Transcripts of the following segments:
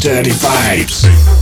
Dirty Vibes.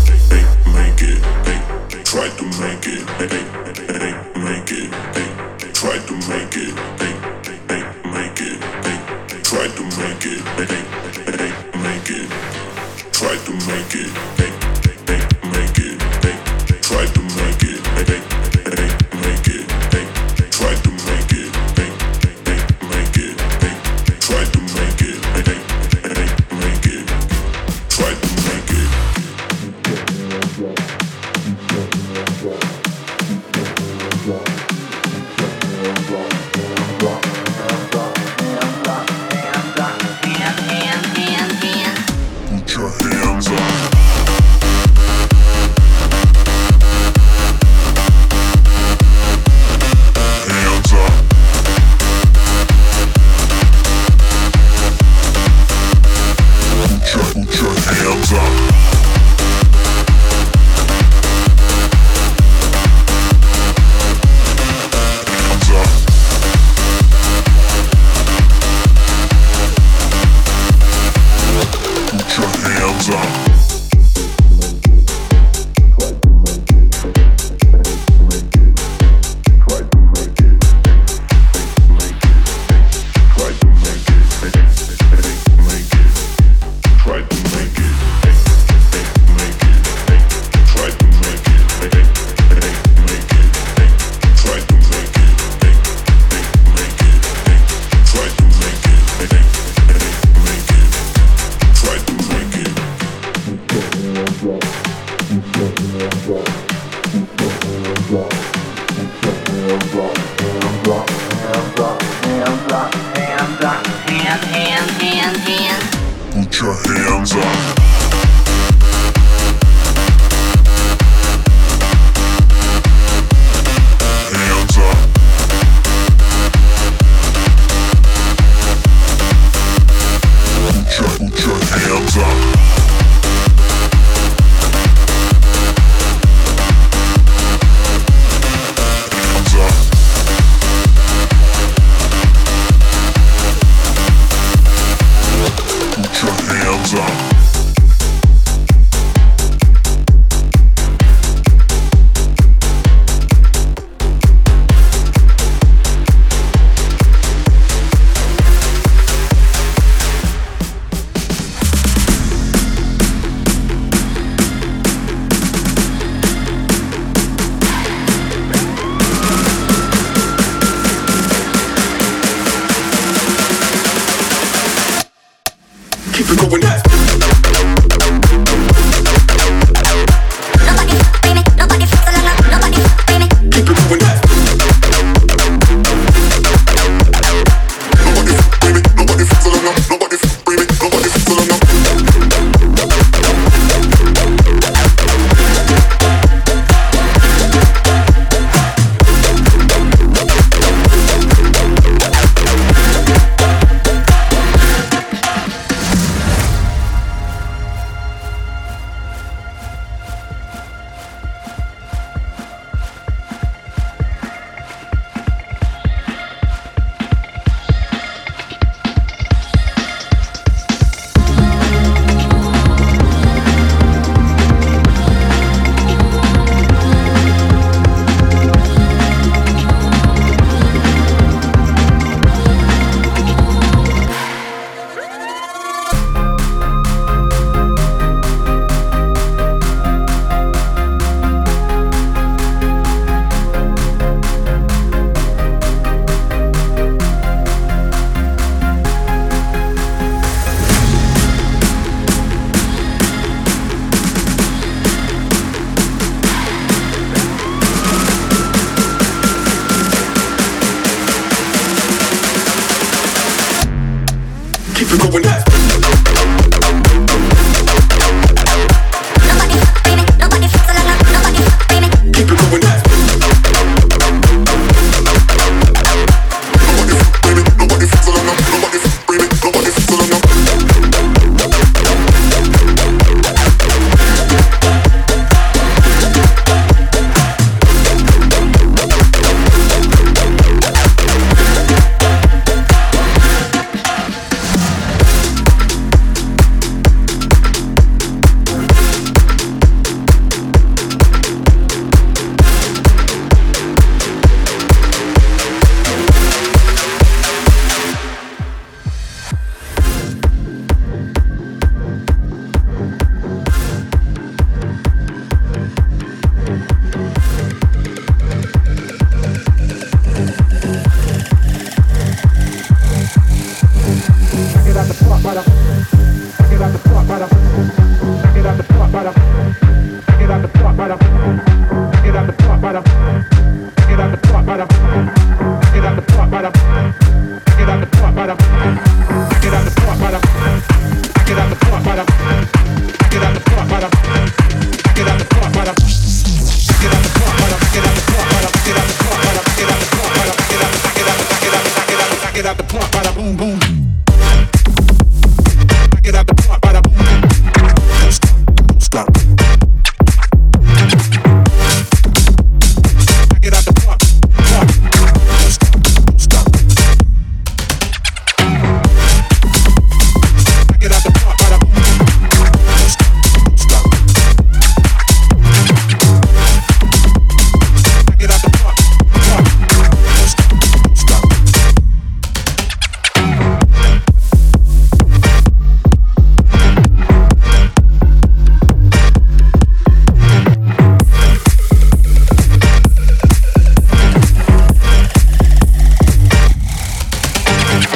Keep it going.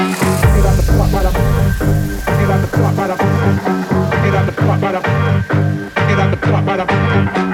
Get out the plot, right up. Get out the plot, right up. Get out the plot, right up.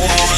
one.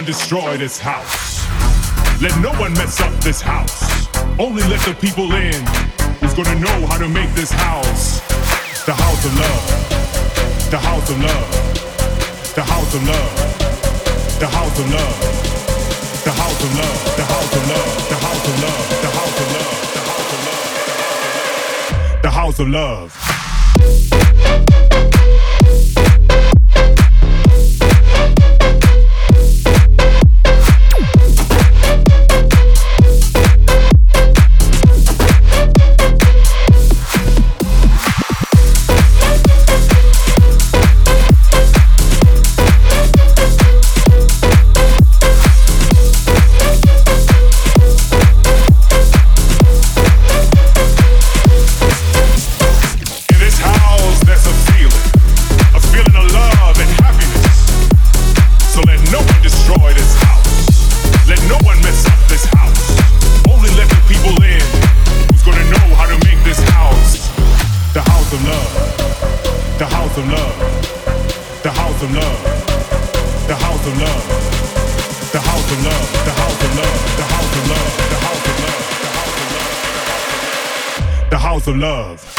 one destroy this house. Let no one mess up this house. Only let the people in who's gonna know how to make this house the house of love, the house of love, the house of love, the house of love, the house of love, the house of love, the house of love, the house of love, the house of love, the house of love. Love.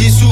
Isso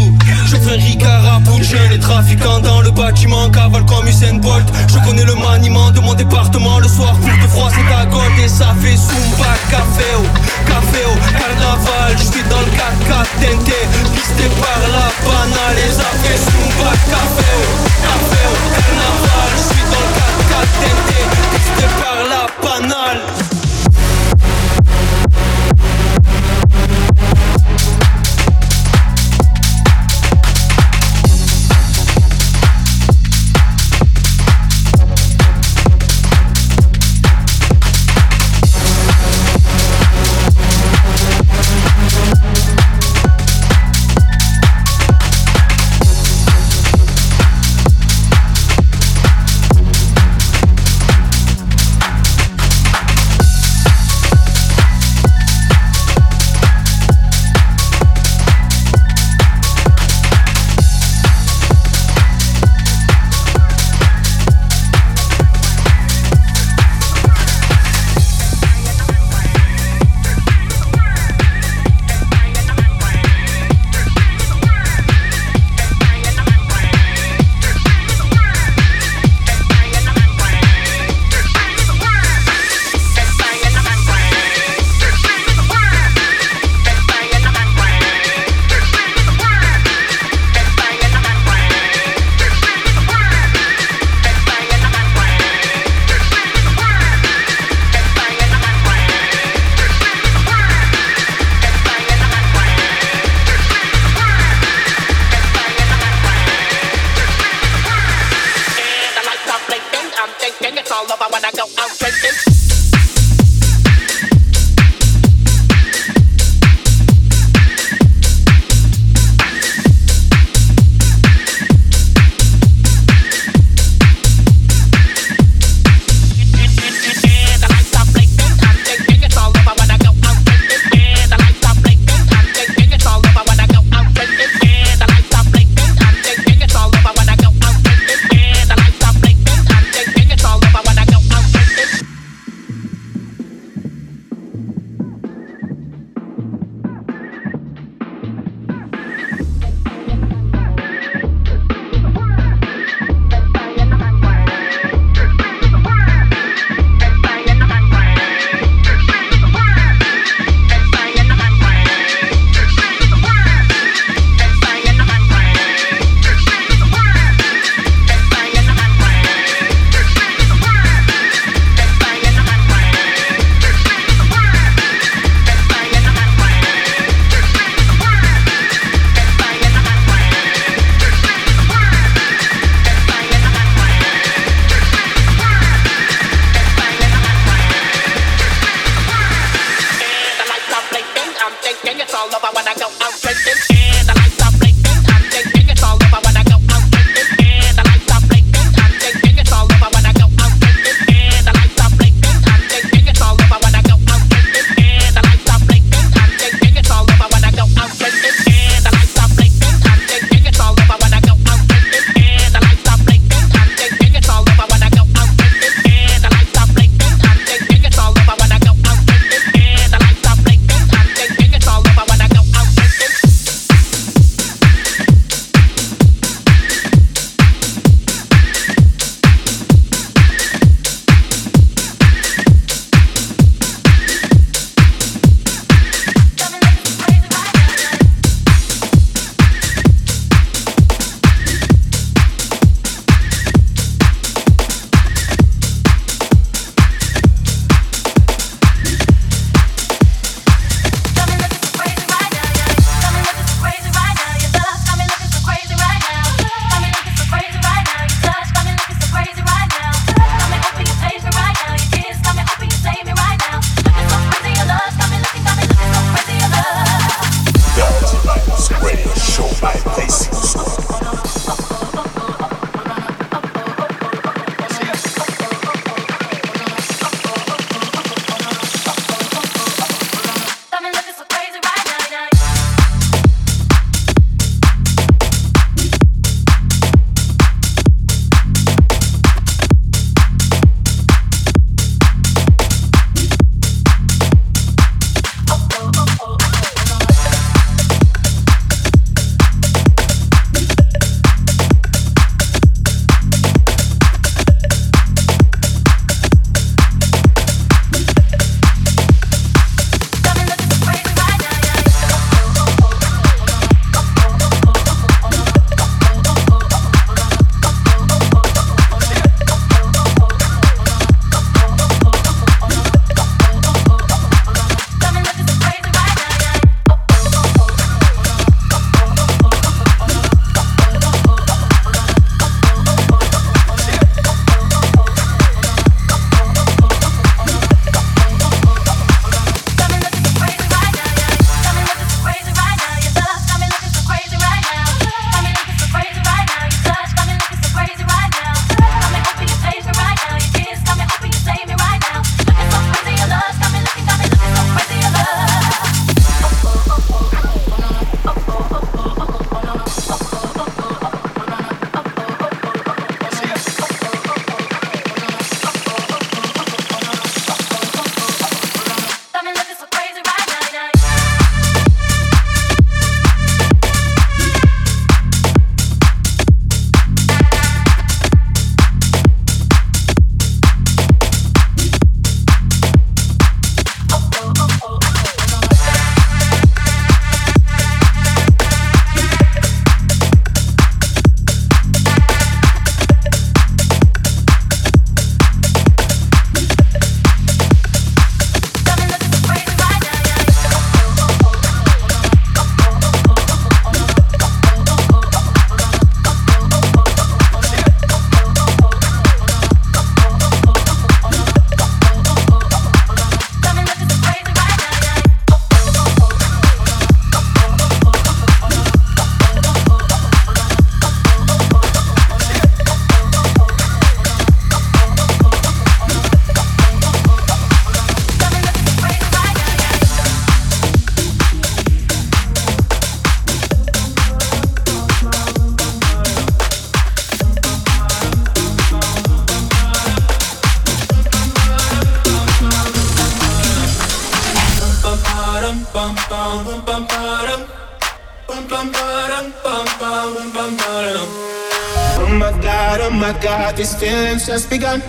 just begun.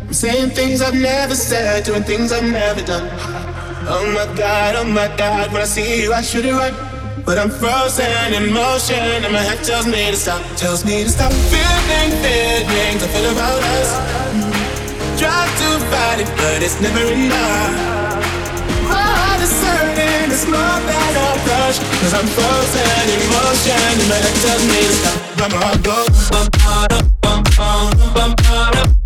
I'm saying things I've never said, doing things I've never done. Oh my god, oh my god, when I see you, I should it run. But I'm frozen in motion, and my head tells me to stop, tells me to stop feeling feelings I feel about us. Try to fight it, but it's never enough. My heart is hurting, it's more than a rush. Cause I'm frozen in motion, and my head tells me to stop. But my heart goes bum, bum, bum, bum,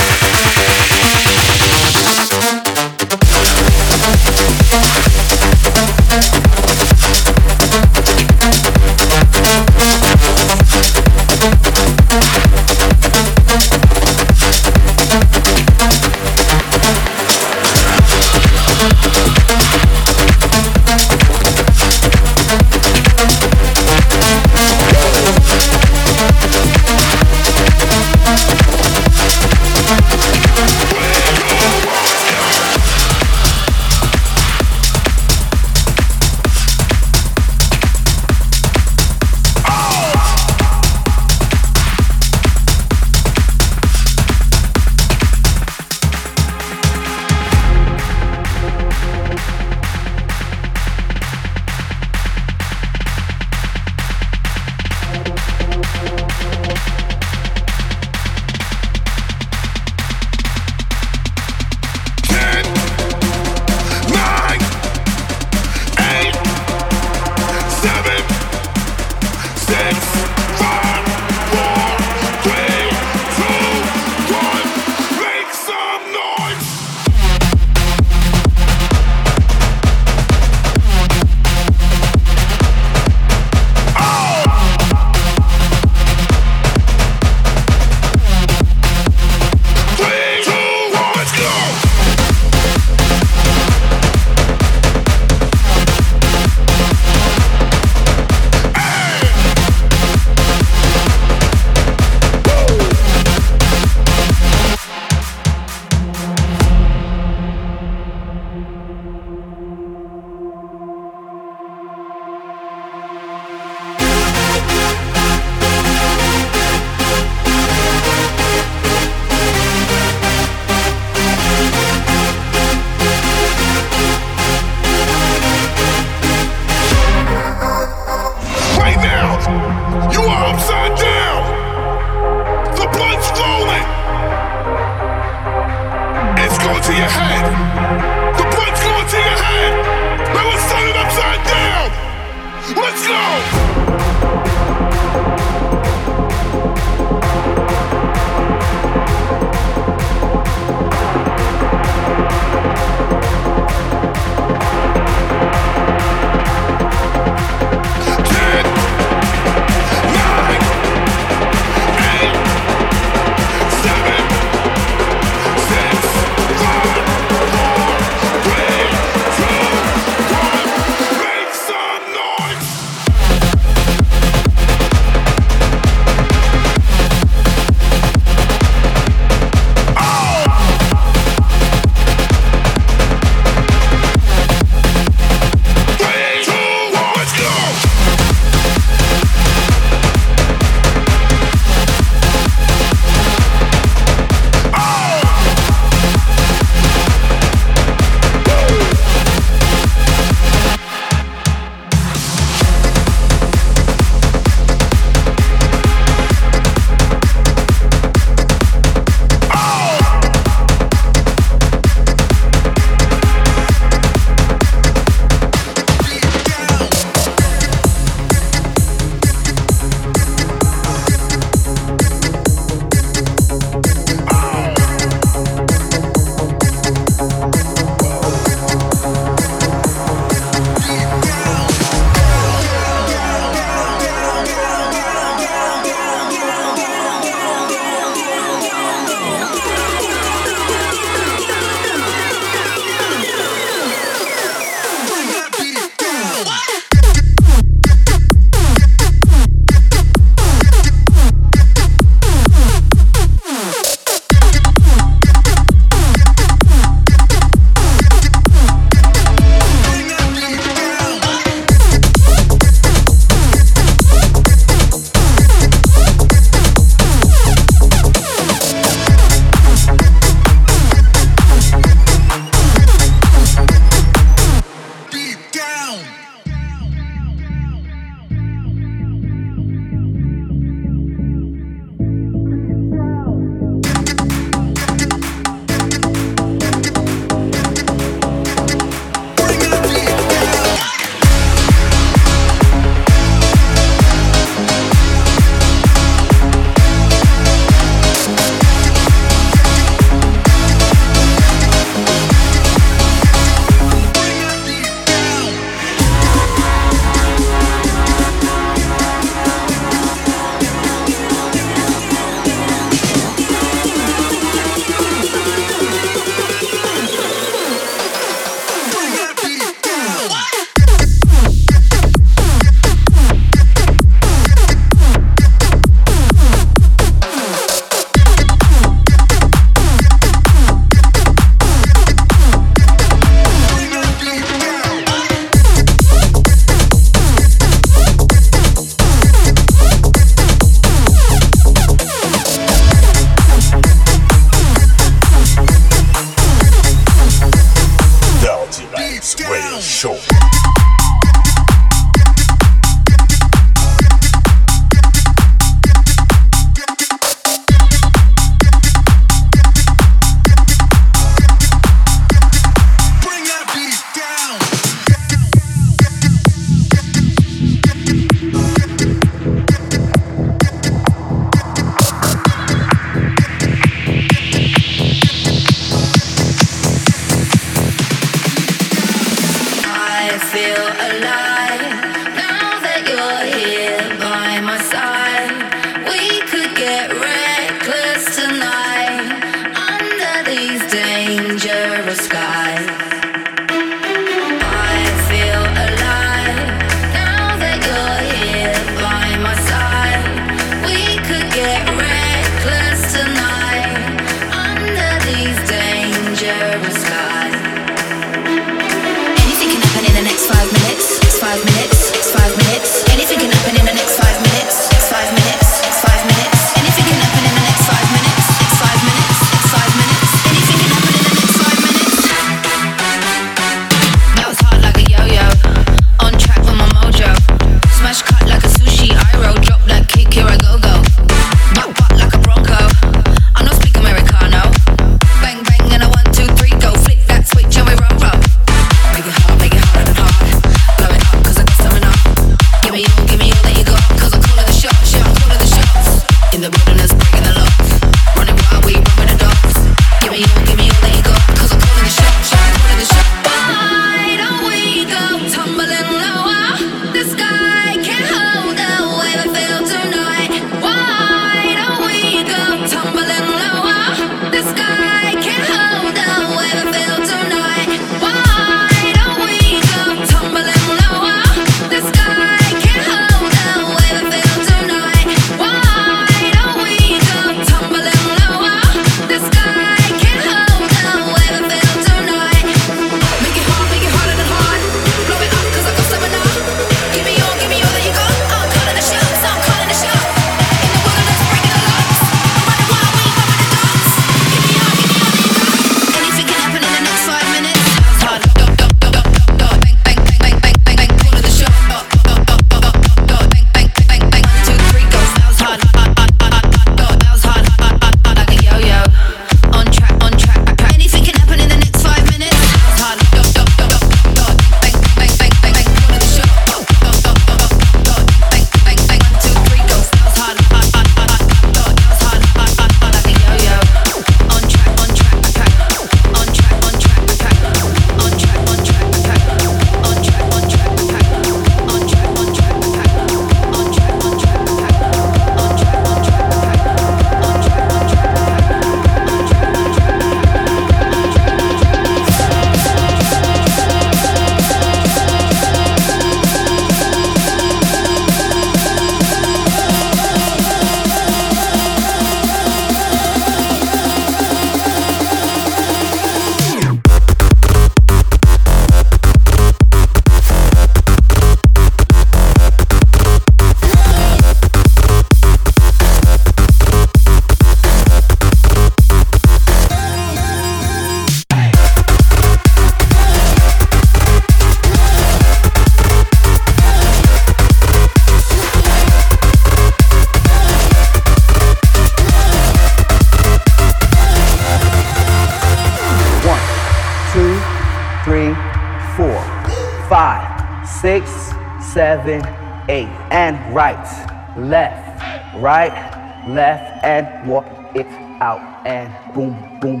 left, and walk it out. And boom, boom, boom,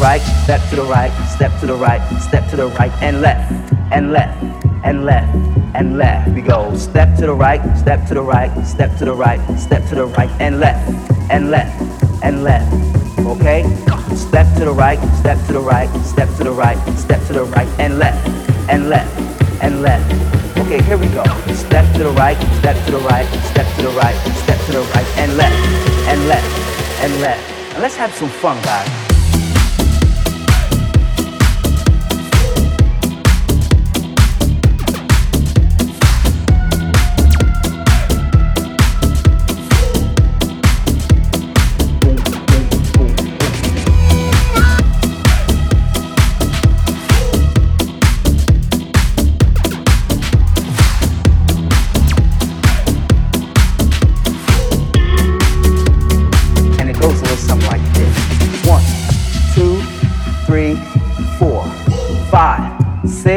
right, step to the right, step to the right, step to the right and left, and left, and left, and left. We go step to the right, step to the right, step to the right, step to the right, and left, and left, and left. Okay? Step to the right, step to the right, step to the right, step to the right, and left, and left, and left. Okay, here we go. Step to the right, step to the right, step to the right, step to the right, and left, and left, and left. Let's have some fun, guys.